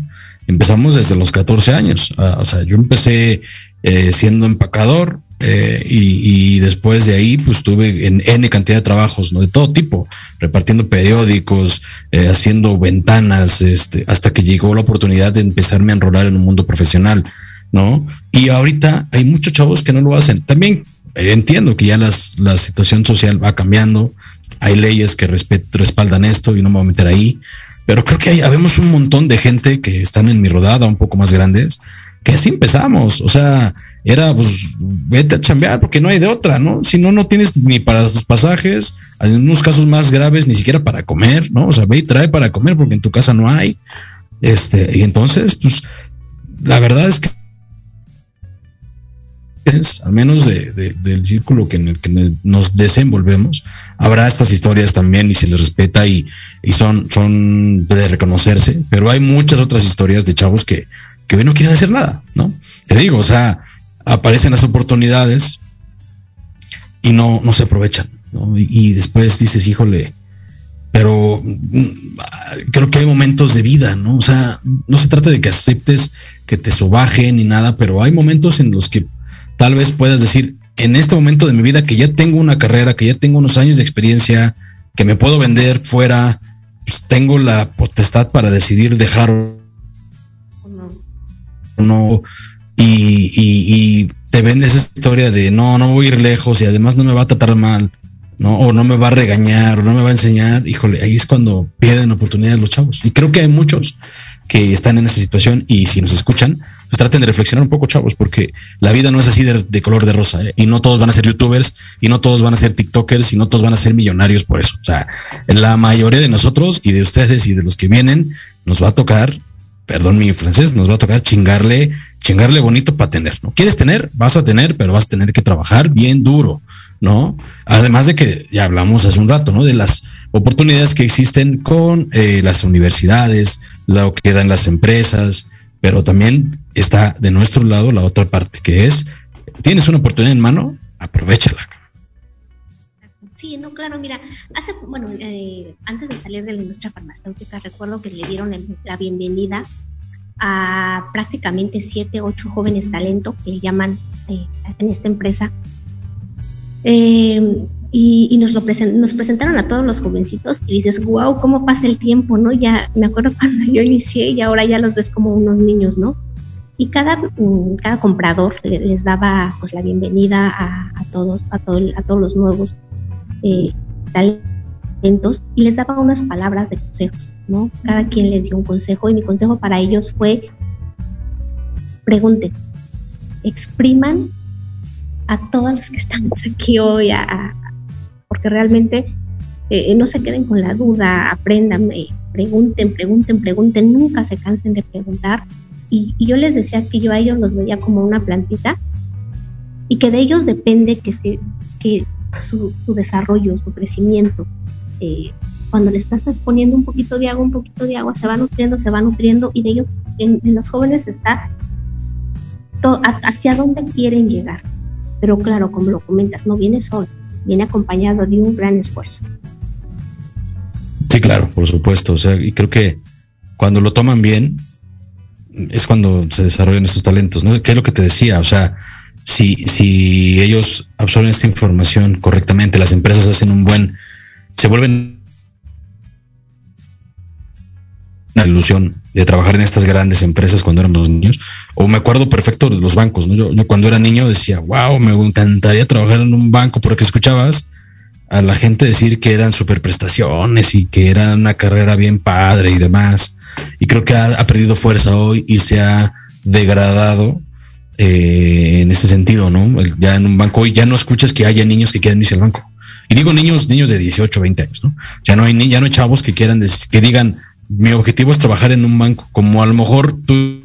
empezamos desde los 14 años. Ah, o sea, yo empecé eh, siendo empacador eh, y, y después de ahí, pues tuve en N cantidad de trabajos, ¿no? De todo tipo, repartiendo periódicos, eh, haciendo ventanas, este, hasta que llegó la oportunidad de empezarme a enrolar en un mundo profesional, ¿no? Y ahorita hay muchos chavos que no lo hacen. También eh, entiendo que ya las, la situación social va cambiando, hay leyes que respet- respaldan esto y no me voy a meter ahí, pero creo que hay, habemos un montón de gente que están en mi rodada, un poco más grandes, que así empezamos. O sea, era pues vete a chambear porque no hay de otra, ¿no? Si no, no tienes ni para tus pasajes, en unos casos más graves, ni siquiera para comer, ¿no? O sea, ve y trae para comer porque en tu casa no hay. Este, y entonces, pues, la verdad es que al menos de, de- del círculo que en el que nos desenvolvemos, habrá estas historias también y se les respeta y, y son, son de reconocerse, pero hay muchas otras historias de chavos que, que hoy no quieren hacer nada, ¿no? Te digo, o sea, aparecen las oportunidades y no, no se aprovechan, ¿no? Y, y después dices, híjole, pero mm, creo que hay momentos de vida, ¿no? O sea, no se trata de que aceptes que te sobajen ni nada, pero hay momentos en los que tal vez puedas decir, en este momento de mi vida que ya tengo una carrera, que ya tengo unos años de experiencia, que me puedo vender fuera, pues tengo la potestad para decidir dejar o no. Y, y, y te vendes esa historia de no, no voy a ir lejos y además no me va a tratar mal. ¿No? O no me va a regañar, o no me va a enseñar, híjole, ahí es cuando pierden oportunidades los chavos. Y creo que hay muchos que están en esa situación y si nos escuchan, pues traten de reflexionar un poco, chavos, porque la vida no es así de, color de rosa, ¿eh? y no todos van a ser youtubers, y no todos van a ser tiktokers, y no todos van a ser millonarios por eso. O sea, la mayoría de nosotros y de ustedes y de los que vienen, nos va a tocar, perdón mi francés, nos va a tocar chingarle, chingarle bonito para tener, ¿no? ¿Quieres tener? Vas a tener, pero vas a tener que trabajar bien duro, ¿no? Además de que ya hablamos hace un rato, ¿no? De las oportunidades que existen con eh, las universidades, lo que dan las empresas, pero también está de nuestro lado la otra parte, que es, tienes una oportunidad en mano, aprovechala. Sí, no, claro, mira, hace, bueno, eh, antes de salir de la industria farmacéutica, recuerdo que le dieron la bienvenida a prácticamente siete, ocho jóvenes talentos que llaman eh, en esta empresa. Eh, y, y nos, lo nos presentaron a todos los jovencitos y dices, wow, cómo pasa el tiempo, ¿no? Ya me acuerdo (laughs) cuando yo inicié y ahora ya los ves como unos niños, ¿no? Y cada, mm, cada comprador le- les daba pues la bienvenida a, a todos, a, todo, a todos los nuevos eh, talentos y les daba unas palabras de consejos, ¿no? Cada quien les dio un consejo y mi consejo para ellos fue pregunten, expriman a todos los que estamos aquí hoy, a- porque realmente eh, no se queden con la duda, aprendan, eh, pregunten, pregunten, pregunten, nunca se cansen de preguntar. Y, yo les decía que yo a ellos los veía como una plantita y que de ellos depende que, se, que su, desarrollo, su crecimiento. Eh, cuando le estás poniendo un poquito de agua, un poquito de agua, se va nutriendo, se va nutriendo y de ellos, en, en los jóvenes está to- hacia dónde quieren llegar. Pero claro, como lo comentas, no viene solo, viene acompañado de un gran esfuerzo. Sí, claro, por supuesto. O sea, y creo que cuando lo toman bien, es cuando se desarrollan estos talentos, ¿no? ¿Qué es lo que te decía? O sea, si, si ellos absorben esta información correctamente, las empresas hacen un buen, se vuelven una ilusión de trabajar en estas grandes empresas cuando éramos niños. O me acuerdo perfecto de los bancos, ¿no? Yo, yo cuando era niño decía, wow, me encantaría trabajar en un banco porque escuchabas a la gente decir que eran super prestaciones y que era una carrera bien padre y demás. Y creo que ha, perdido fuerza hoy y se ha degradado eh, en ese sentido, ¿no? Ya en un banco hoy ya no escuchas que haya niños que quieran irse al banco. Y digo niños, niños de 18, 20 años, ¿no? Ya no hay ya no hay chavos que quieran que digan mi objetivo es trabajar en un banco, como a lo mejor tú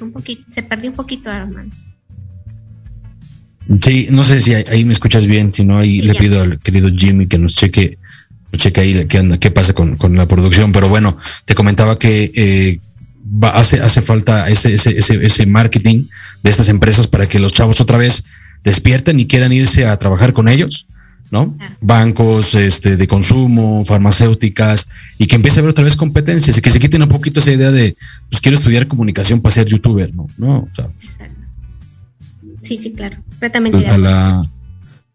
un poquito, se perdió un poquito, hermano. Sí, no sé si ahí, ahí me escuchas bien, si no ahí Sí, le ya. pido al querido Jimmy que nos cheque, nos cheque ahí qué, qué pasa con, con la producción, pero bueno, te comentaba que eh, va- hace, hace falta ese, ese, ese, ese marketing de estas empresas para que los chavos otra vez despierten y quieran irse a trabajar con ellos, ¿no? Bancos este, de consumo, farmacéuticas, y que empiece a haber otra vez competencias y que se quiten un poquito esa idea de, pues quiero estudiar comunicación para ser youtuber, ¿no? No, o sea, Exacto. Sí, sí, claro. Completamente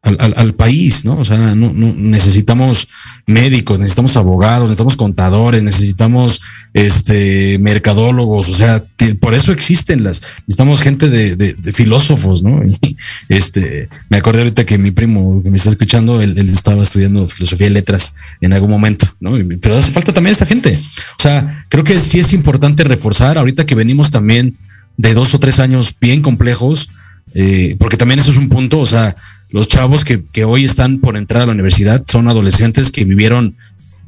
al, al- país, ¿no? O sea, no, no necesitamos médicos, necesitamos abogados, necesitamos contadores, necesitamos este mercadólogos, o sea, por eso existen las, necesitamos gente de, de- de filósofos, ¿no? (laughs) Y, este, me acordé ahorita que mi primo que me está escuchando, él, él estaba estudiando filosofía y letras en algún momento, ¿no? Pero hace falta también esa gente. O sea, creo que sí es importante reforzar, ahorita que venimos también de dos o tres años bien complejos, eh, porque también eso es un punto, o sea, los chavos que, que hoy están por entrar a la universidad son adolescentes que vivieron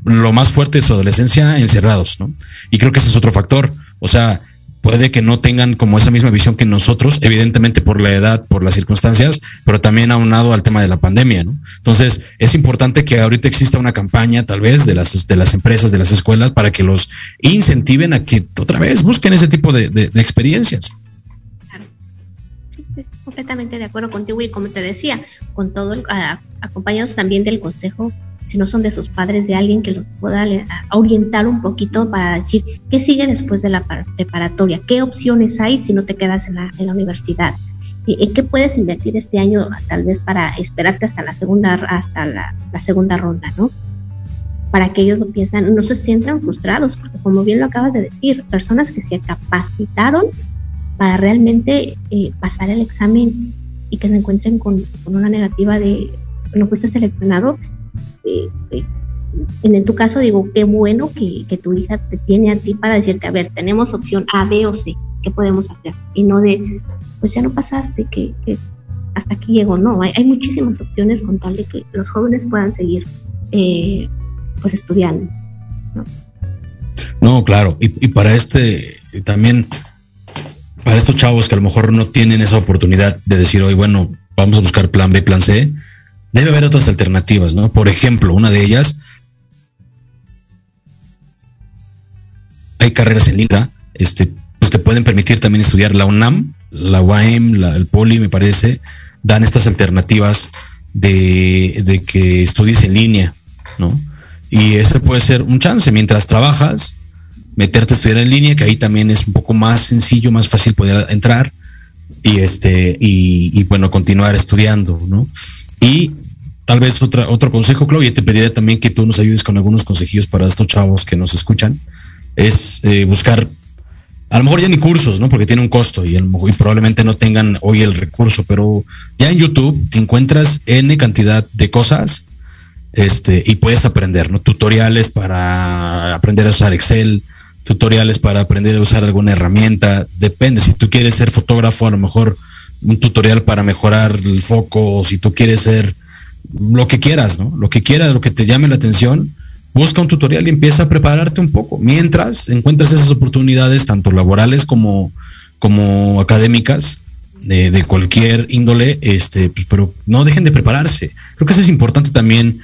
lo más fuerte de su adolescencia encerrados, ¿no? Y creo que ese es otro factor, o sea, puede que no tengan como esa misma visión que nosotros, evidentemente por la edad, por las circunstancias, pero también aunado al tema de la pandemia, ¿no? Entonces, es importante que ahorita exista una campaña, tal vez, de las, de las empresas, de las escuelas, para que los incentiven a que otra vez busquen ese tipo de, de- de experiencias. Completamente de acuerdo contigo y como te decía, con todo, el- a- acompañados también del consejo, si no son de sus padres, de alguien que los pueda orientar un poquito para decir qué sigue después de la par- preparatoria, qué opciones hay si no te quedas en la, universidad. ¿Y ¿En qué puedes invertir este año tal vez para esperarte hasta la segunda hasta la, la segunda ronda, ¿no? Para que ellos no piensan, no se sientan frustrados, porque como bien lo acabas de decir, personas que se capacitaron para realmente eh, pasar el examen y que se encuentren con, con una negativa de no fuiste seleccionado. eh, eh, en, tu caso digo, qué bueno que, que tu hija te tiene a ti para decirte, a ver, tenemos opción A, B o C, ¿qué podemos hacer? Y no de, pues ya no pasaste, que, hasta aquí llegó. No, hay, hay muchísimas opciones con tal de que los jóvenes puedan seguir eh, pues estudiando. No, claro. Y, y para este también, para estos chavos que a lo mejor no tienen esa oportunidad de decir hoy, bueno, vamos a buscar plan B, plan C, debe haber otras alternativas, ¿no? Por ejemplo, una de ellas, hay carreras en línea, este, pues te pueden permitir también estudiar la UNAM, la UAM, la, el Poli, me parece, dan estas alternativas de, de que estudies en línea, ¿no? Y ese puede ser un chance mientras trabajas, meterte a estudiar en línea, que ahí también es un poco más sencillo, más fácil poder entrar y este y, y bueno continuar estudiando, ¿no? Y tal vez otra, otro consejo, Claudia, te pediría también que tú nos ayudes con algunos consejillos para estos chavos que nos escuchan, es eh, buscar, a lo mejor ya ni cursos, ¿no? Porque tiene un costo y, a lo mejor- y probablemente no tengan hoy el recurso, pero ya en YouTube encuentras N cantidad de cosas este, y puedes aprender, ¿no? Tutoriales para aprender a usar Excel, tutoriales para aprender a usar alguna herramienta, depende, si tú quieres ser fotógrafo, a lo mejor un tutorial para mejorar el foco, o si tú quieres ser lo que quieras, ¿no? Lo que quieras, lo que te llame la atención, busca un tutorial y empieza a prepararte un poco. Mientras encuentras esas oportunidades, tanto laborales como, como académicas, de, cualquier índole, este, pero no dejen de prepararse. Creo que eso es importante también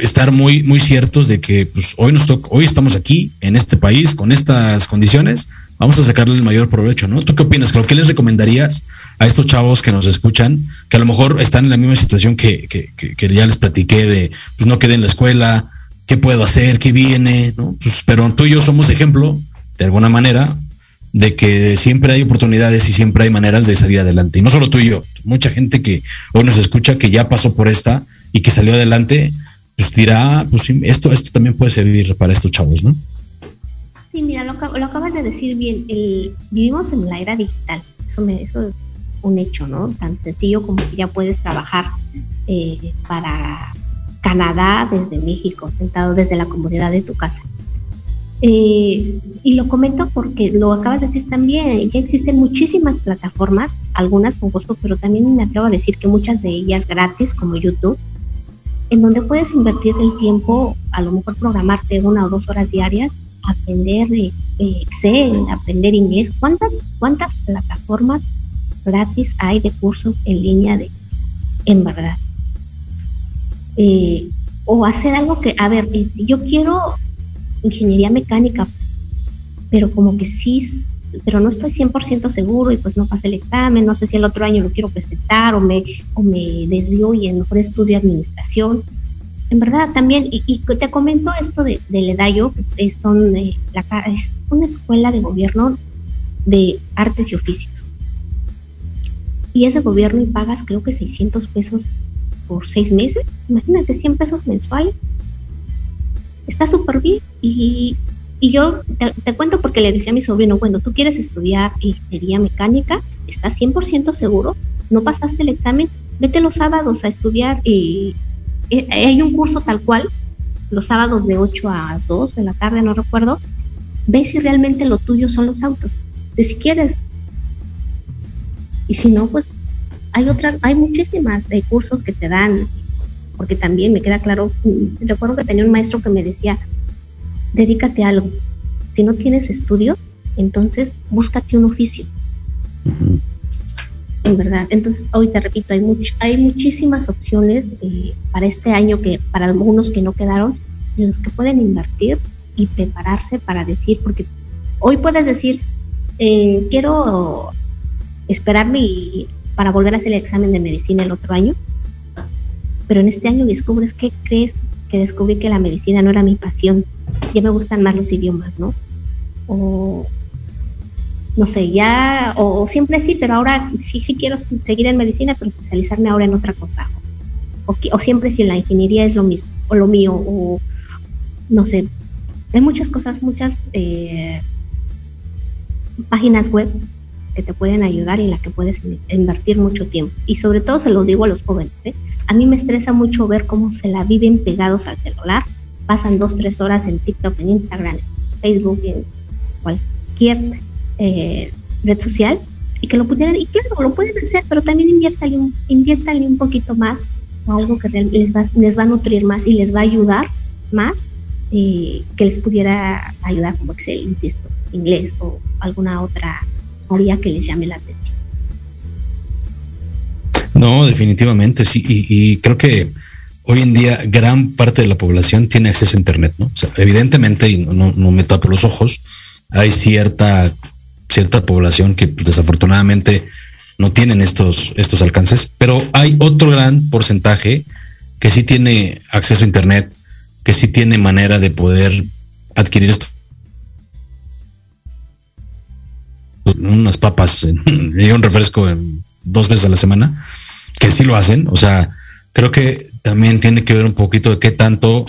estar muy, muy ciertos de que pues, hoy nos hoy estamos aquí, en este país, con estas condiciones, vamos a sacarle el mayor provecho, ¿no? ¿Tú qué opinas? Que les recomendarías a estos chavos que nos escuchan, que a lo mejor están en la misma situación que- que ya les platiqué de pues no quedé en la escuela, qué puedo hacer, qué viene, ¿no? Pues, pero tú y yo somos ejemplo, de alguna manera, de que siempre hay oportunidades y siempre hay maneras de salir adelante. Y no solo tú y yo, mucha gente que hoy nos escucha que ya pasó por esta y que salió adelante, pues dirá, pues esto, esto también puede servir para estos chavos, ¿no? Sí, mira, lo acabas de decir bien. El, vivimos en la era digital. Eso, me, eso es un hecho, ¿no? Tan sencillo como que ya puedes trabajar eh, para Canadá desde México, sentado desde la comodidad de tu casa. Eh, y lo comento porque lo acabas de decir también, ya existen muchísimas plataformas, algunas con costo, pero también me atrevo a decir que muchas de ellas gratis, como YouTube, en donde puedes invertir el tiempo, a lo mejor programarte una o dos horas diarias, aprender eh, Excel, aprender inglés. ¿Cuántas, ¿Cuántas plataformas gratis hay de cursos en línea de, en verdad? Eh, o hacer algo que, a ver, este, yo quiero ingeniería mecánica, pero como que sí, pero no estoy 100% seguro y pues no pasé el examen, no sé si el otro año lo quiero presentar o me, o me desvío y en mejor estudio administración. En verdad también, y, y te comento esto de, del EDAYO, que es, es son, eh, la, es una escuela de gobierno de artes y oficios. Y es de gobierno y pagas creo que 600 pesos por seis meses. Imagínate, 100 pesos mensuales. Está súper bien. Y, y yo te, cuento porque le decía a mi sobrino, bueno, tú quieres estudiar ingeniería mecánica, estás 100% seguro, no pasaste el examen, vete los sábados a estudiar y eh, hay un curso tal cual, los sábados de 8 a 2 de la tarde, no recuerdo, ve si realmente lo tuyo son los autos, de si quieres. Y si no, pues hay otras, hay muchísimas eh, cursos que te dan, porque también me queda claro, mm, recuerdo que tenía un maestro que me decía, dedícate a algo. Si no tienes estudio, entonces búscate un oficio. En verdad. Entonces, hoy te repito, hay, much- hay muchísimas opciones eh, para este año que para algunos que no quedaron, en los que pueden invertir y prepararse para decir, porque hoy puedes decir, eh, quiero esperarme y- para volver a hacer el examen de medicina el otro año, pero en este año descubres que crees que descubrí que la medicina no era mi pasión, ya me gustan más los idiomas, ¿no? O no sé, ya, o, siempre sí, pero ahora sí, sí quiero seguir en medicina, pero especializarme ahora en otra cosa. O, o siempre si la ingeniería es lo mismo, o lo mío, o no sé. Hay muchas cosas, muchas eh, páginas web que te pueden ayudar y en la que puedes in- invertir mucho tiempo. Y sobre todo se lo digo a los jóvenes. ¿eh? A mí me estresa mucho ver cómo se la viven pegados al celular, pasan dos, tres horas en TikTok, en Instagram, en Facebook, en cualquier eh, red social y que lo pudieran, y claro, lo pueden hacer, pero también inviértale un, un poquito más algo que les va, les va a nutrir más y les va a ayudar más eh, que les pudiera ayudar, como se insisto, inglés o alguna otra área que les llame la atención. No, definitivamente, sí. Y, y creo que hoy en día gran parte de la población tiene acceso a Internet, ¿no? O sea, evidentemente, y no, no, me tapo los ojos, hay cierta, cierta población que pues, desafortunadamente no tienen estos, estos alcances, pero hay otro gran porcentaje que sí tiene acceso a Internet, que sí tiene manera de poder adquirir esto. Unas papas (laughs) y un refresco dos veces a la semana, que sí lo hacen. O sea, creo que también tiene que ver un poquito de qué tanto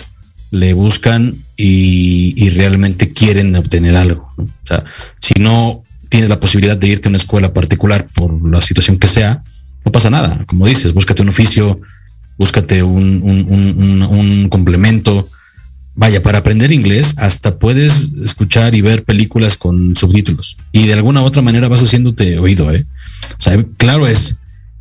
le buscan y, realmente quieren obtener algo. O sea, si no tienes la posibilidad de irte a una escuela particular por la situación que sea, no pasa nada. Como dices, búscate un oficio, búscate un complemento. Vaya, para aprender inglés hasta puedes escuchar y ver películas con subtítulos y de alguna u otra manera vas haciéndote oído, ¿eh? O sea, claro es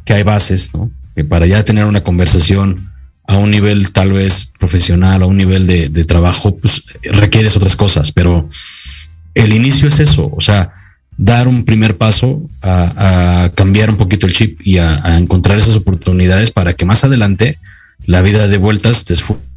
que hay bases, ¿no? Que para ya tener una conversación a un nivel tal vez profesional, a un nivel de, trabajo, pues requieres otras cosas, pero el inicio es eso, o sea, dar un primer paso a, a cambiar un poquito el chip y a, a, encontrar esas oportunidades para que más adelante la vida de vueltas te esfuerce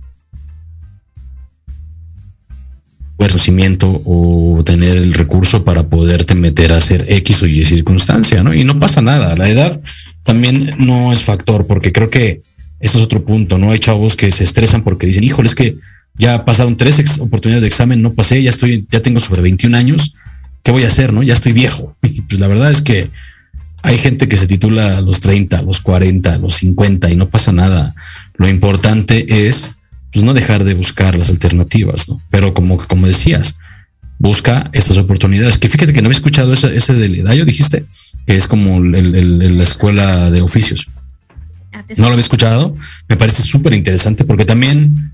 conocimiento o tener el recurso para poderte meter a hacer X o Y circunstancia, ¿no? Y no pasa nada. La edad también no es factor, porque creo que ese es otro punto, ¿no? Hay chavos que se estresan porque dicen, híjole, es que ya pasaron tres ex- oportunidades de examen, no pasé, ya estoy, ya tengo sobre 21 años, ¿qué voy a hacer, no? Ya estoy viejo. (laughs) Pues la verdad es que hay gente que se titula a los 30, a los 40, a los 50 y no pasa nada. Lo importante es pues no dejar de buscar las alternativas, ¿no? Pero como, como decías, busca estas oportunidades. Que fíjate que no había escuchado ese, ese del Dayo, dijiste, que es como el, el- el- la escuela de oficios. No lo había escuchado. Me parece súper interesante porque también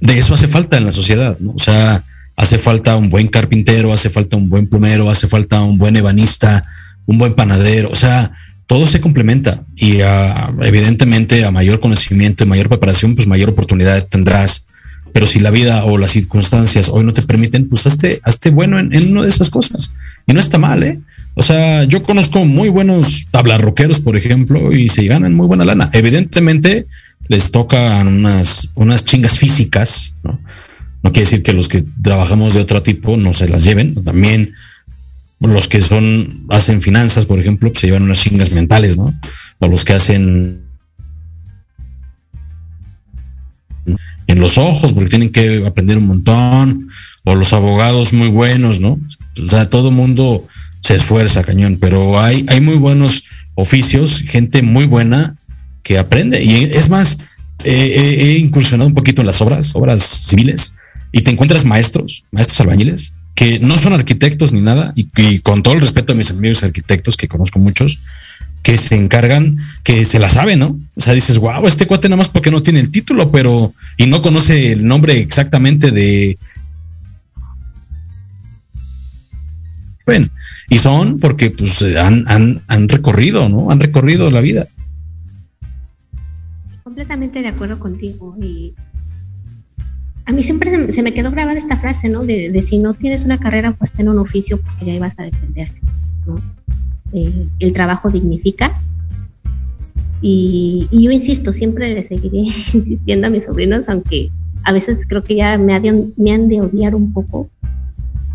de eso hace falta en la sociedad, ¿no? O sea, hace falta un buen carpintero, hace falta un buen plomero, hace falta un buen ebanista, un buen panadero. O sea, todo se complementa y ah, evidentemente a mayor conocimiento y mayor preparación, pues mayor oportunidad tendrás. Pero si la vida o las circunstancias hoy no te permiten, pues hazte, hazte bueno en, en una de esas cosas. Y no está mal, ¿eh? O sea, yo conozco muy buenos tablarroqueros, por ejemplo, y se ganan muy buena lana. Evidentemente les tocan unas, unas chingas físicas, ¿no? No quiere decir que los que trabajamos de otro tipo no se las lleven. También los que son, hacen finanzas, por ejemplo, pues se llevan unas chingas mentales, ¿no? O los que hacen en los ojos, porque tienen que aprender un montón, o los abogados muy buenos, ¿no? O sea, todo mundo se esfuerza, cañón, pero hay, hay muy buenos oficios, gente muy buena que aprende. Y es más, he incursionado un poquito en las obras, obras civiles, y te encuentras maestros, maestros albañiles, que no son arquitectos ni nada, y, con todo el respeto a mis amigos arquitectos, que conozco muchos, que se encargan, que se la saben, ¿no? O sea, dices, wow, este cuate nada más porque no tiene el título, pero, y no conoce el nombre exactamente de. Bueno, y son porque pues han, han, han recorrido, ¿no? Han recorrido la vida. completamente de acuerdo contigo a mí siempre se, me- se me quedó grabada esta frase, ¿no? De, de si no tienes una carrera, pues ten un oficio porque ahí vas a defender, ¿no? Eh, el trabajo dignifica y, y yo insisto, siempre le seguiré (laughs) insistiendo a mis sobrinos, aunque a veces creo que ya me, ha de- me han de odiar un poco,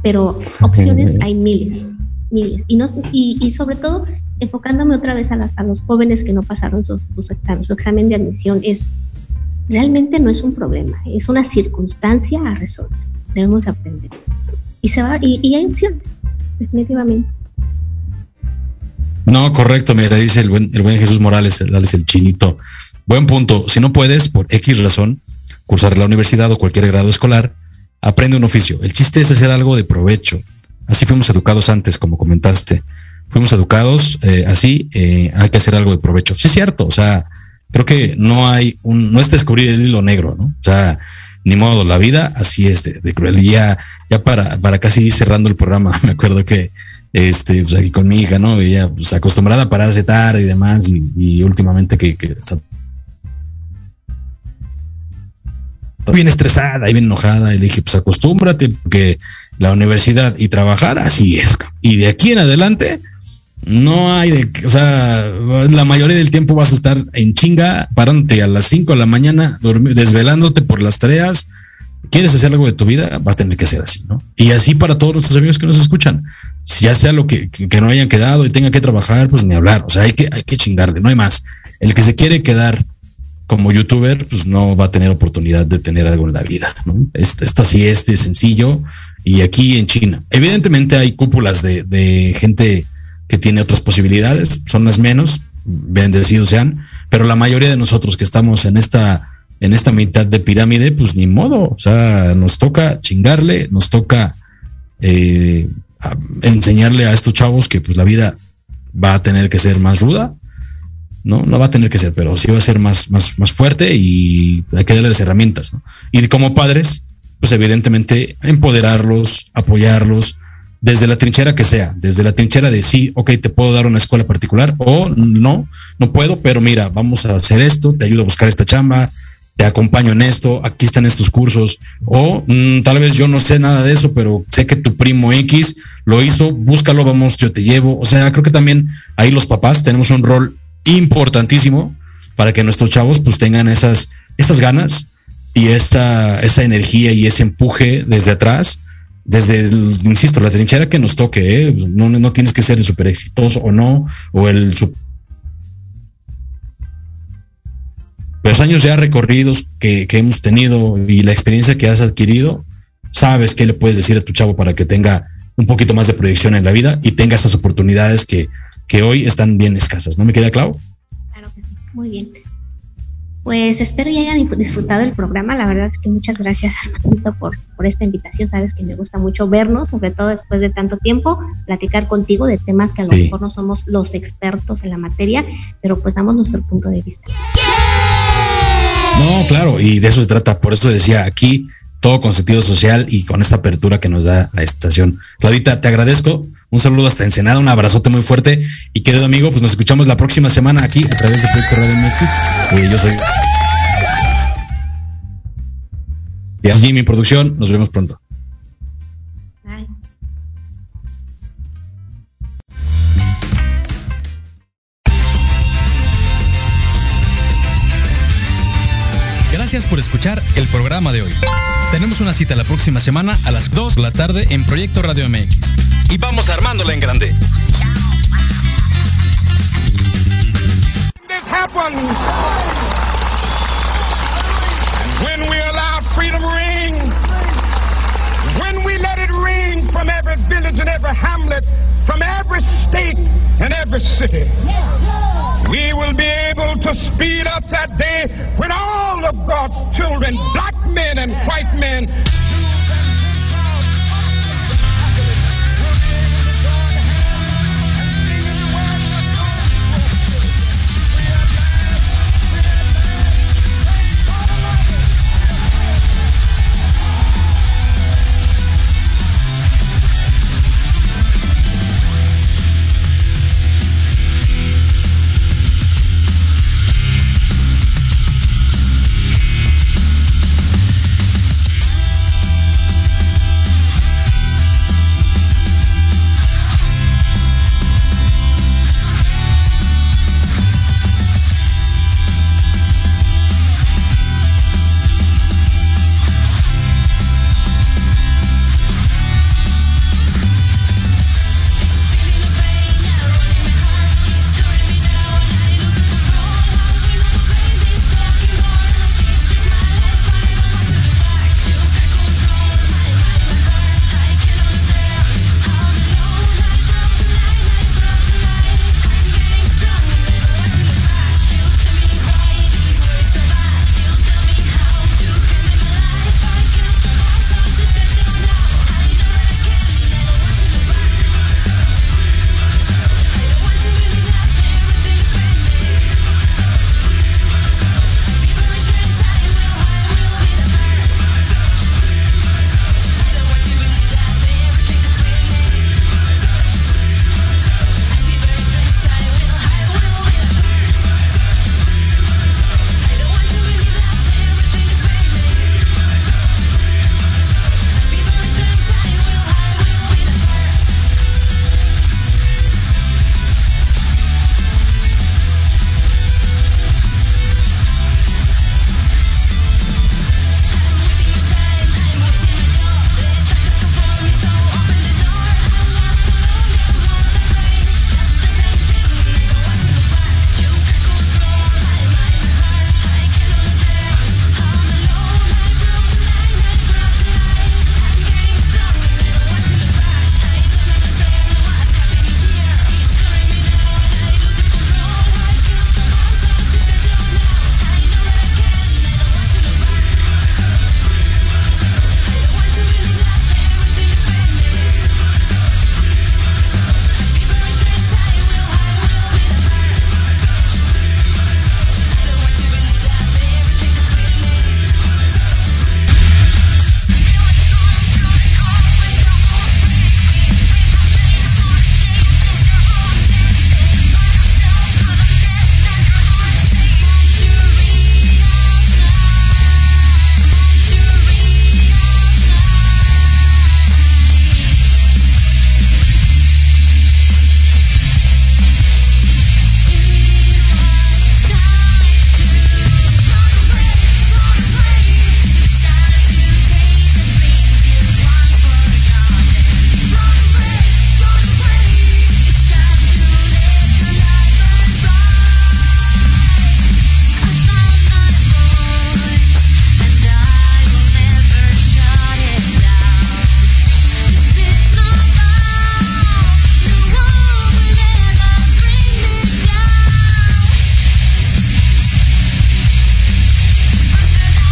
pero (laughs) opciones hay miles, miles. Y, no, y, y sobre todo, enfocándome otra vez a, las- a los jóvenes que no pasaron su, su examen, su examen de admisión, es realmente no es un problema, es una circunstancia a resolver. Debemos aprender eso. Y, se va, y, hay opciones, definitivamente. No, correcto, mira, dice el buen, buen Jesús Morales, el, el chinito. Buen punto. Si no puedes, por X razón, cursar la universidad o cualquier grado escolar, aprende un oficio. El chiste es hacer algo de provecho. Así fuimos educados antes, como comentaste. fuimos educados eh, así, eh, hay que hacer algo de provecho. Sí es cierto, o sea, creo que no hay un, no es descubrir el hilo negro, ¿no? O sea, ni modo, la vida así es de, de cruel. Y ya, para, para casi ir cerrando el programa, (laughs) me acuerdo que este, pues aquí con mi hija, ¿no? Ella pues acostumbrada a pararse tarde y demás, y, últimamente que, está bien estresada y bien enojada, y le dije, pues acostúmbrate, porque la universidad y trabajar así es. Y de aquí en adelante, no hay de, o sea, la mayoría del tiempo vas a estar en chinga, parándote a las 5 de la mañana, desvelándote por las tareas. ¿Quieres hacer algo de tu vida? Vas a tener que ser así, ¿no? Y así para todos nuestros amigos que nos escuchan. Ya sea lo que, que no hayan quedado y tenga que trabajar, pues ni hablar. O sea, hay que, hay que chingarle, no hay más. El que se quiere quedar como youtuber, pues no va a tener oportunidad de tener algo en la vida, ¿no? Esto, así es sencillo. Y aquí en China, evidentemente hay cúpulas de, de gente que tiene otras posibilidades, son las menos, bendecidos sean, pero la mayoría de nosotros que estamos en esta, en esta mitad de pirámide, pues ni modo, o sea, nos toca chingarle, nos toca eh, enseñarle a estos chavos que pues la vida va a tener que ser más ruda, no, no va a tener que ser, pero sí va a ser más, más, más fuerte y hay que darles herramientas. Y como padres, pues evidentemente empoderarlos, apoyarlos, desde la trinchera que sea, desde la trinchera de sí, ok, te puedo dar una escuela particular o no, no puedo, pero mira, vamos a hacer esto, te ayudo a buscar esta chamba, te acompaño en esto, aquí están estos cursos, o mm, tal vez yo no sé nada de eso, pero sé que tu primo X lo hizo, búscalo, vamos, yo te llevo. O sea, creo que también ahí los papás tenemos un rol importantísimo para que nuestros chavos pues tengan esas, esas ganas y esa, esa energía y ese empuje desde atrás, desde, insisto, la trinchera que nos toque, ¿eh? no, no tienes que ser el súper exitoso o no, o el super los años ya recorridos que, que hemos tenido y la experiencia que has adquirido, sabes qué le puedes decir a tu chavo para que tenga un poquito más de proyección en la vida y tenga esas oportunidades que, que hoy están bien escasas. ¿No me queda claro? Claro que sí, muy bien. Pues espero y hayan disfrutado el programa. La verdad es que muchas gracias, Armandito, por, por esta invitación. Sabes que me gusta mucho vernos, sobre todo después de tanto tiempo, platicar contigo de temas que a lo Sí. mejor no somos los expertos en la materia, pero pues damos nuestro punto de vista. No, claro, y de eso se trata. Por eso decía aquí todo con sentido social y con esta apertura que nos da la estación. Claudita, te agradezco. Un saludo hasta Ensenada, un abrazote muy fuerte. Y querido amigo, pues nos escuchamos la próxima semana aquí a través de Proyecto Radio MX. Eh, yo soy y así Jimmy Producción. Nos vemos pronto. Gracias por escuchar el programa de hoy. Tenemos una cita la próxima semana a las 2 de la tarde en Proyecto Radio MX. Y vamos armándola en grande. From every village and every hamlet, from every state and every city, we will be able to speed up that day when all of God's children, black men and white men,